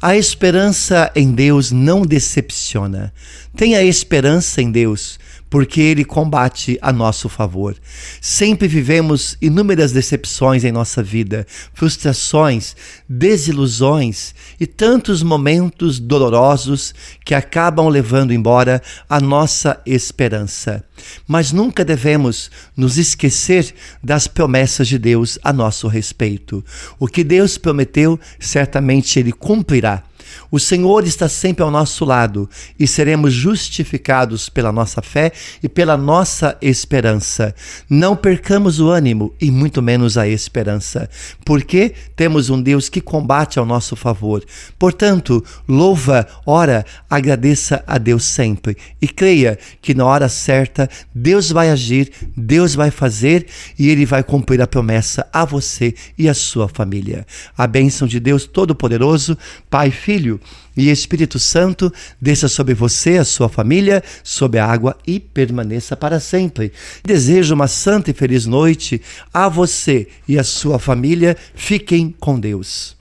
A esperança em Deus não decepciona. Tenha esperança em Deus, porque Ele combate a nosso favor. Sempre vivemos inúmeras decepções em nossa vida, frustrações, desilusões e tantos momentos dolorosos que acabam levando embora a nossa esperança. Mas nunca devemos nos esquecer das promessas de Deus a nosso respeito. O que Deus prometeu, certamente Ele cumprirá. O Senhor está sempre ao nosso lado e seremos justificados pela nossa fé e pela nossa esperança. Não percamos o ânimo e muito menos a esperança, porque temos um Deus que combate ao nosso favor. Portanto, louva, ora, agradeça a Deus sempre e creia que na hora certa Deus vai agir, Deus vai fazer e ele vai cumprir a promessa a você e a sua família. A bênção de Deus Todo-Poderoso, Pai, Filho Filho e Espírito Santo desça sobre você, a sua família, sobre a água e permaneça para sempre. Desejo uma santa e feliz noite a você e a sua família. Fiquem com Deus.